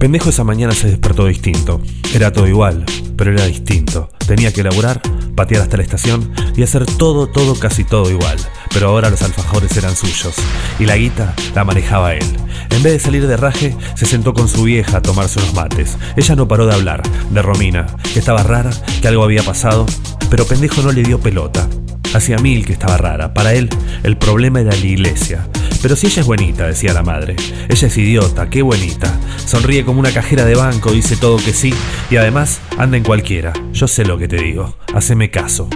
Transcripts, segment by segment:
Pendejo esa mañana se despertó distinto. Era todo igual, pero era distinto. Tenía que laburar, patear hasta la estación y hacer todo, todo, casi todo igual. Pero ahora los alfajores eran suyos y la guita la manejaba él. En vez de salir de raje, se sentó con su vieja a tomarse unos mates. Ella no paró de hablar, de Romina, que estaba rara, que algo había pasado, pero pendejo no le dio pelota. Hacía mil que estaba rara. Para él, el problema era la iglesia. Pero si ella es buenita, decía la madre. Ella es idiota, qué buenita. Sonríe como una cajera de banco, dice todo que sí, y además anda en cualquiera. Yo sé lo que te digo, haceme caso.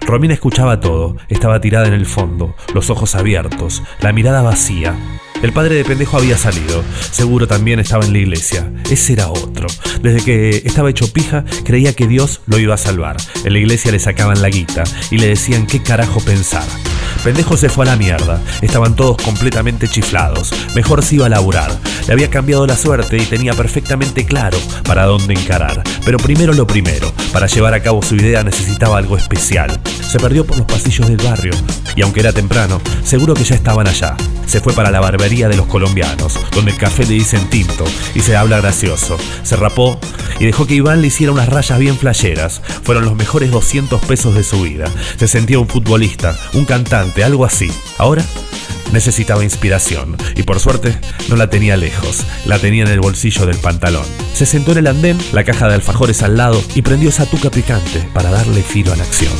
Romina escuchaba todo, estaba tirada en el fondo, los ojos abiertos, la mirada vacía. El padre de pendejo había salido, seguro también estaba en la iglesia. Ese era otro. Desde que estaba hecho pija, creía que Dios lo iba a salvar. En la iglesia le sacaban la guita y le decían qué carajo pensar. Pendejo se fue a la mierda. Estaban todos completamente chiflados. Mejor se iba a laburar. Le había cambiado la suerte y tenía perfectamente claro para dónde encarar. Pero primero lo primero. Para llevar a cabo su idea necesitaba algo especial. Se perdió por los pasillos del barrio. Y aunque era temprano, seguro que ya estaban allá. Se fue para la barbería de los colombianos, donde el café le dicen tinto y se habla gracioso. Se rapó y dejó que Iván le hiciera unas rayas bien flayeras. Fueron los mejores 200 pesos de su vida. Se sentía un futbolista, un cantante, algo así. Ahora necesitaba inspiración y por suerte no la tenía lejos, la tenía en el bolsillo del pantalón. Se sentó en el andén, la caja de alfajores al lado y prendió esa tuca picante para darle filo a la acción.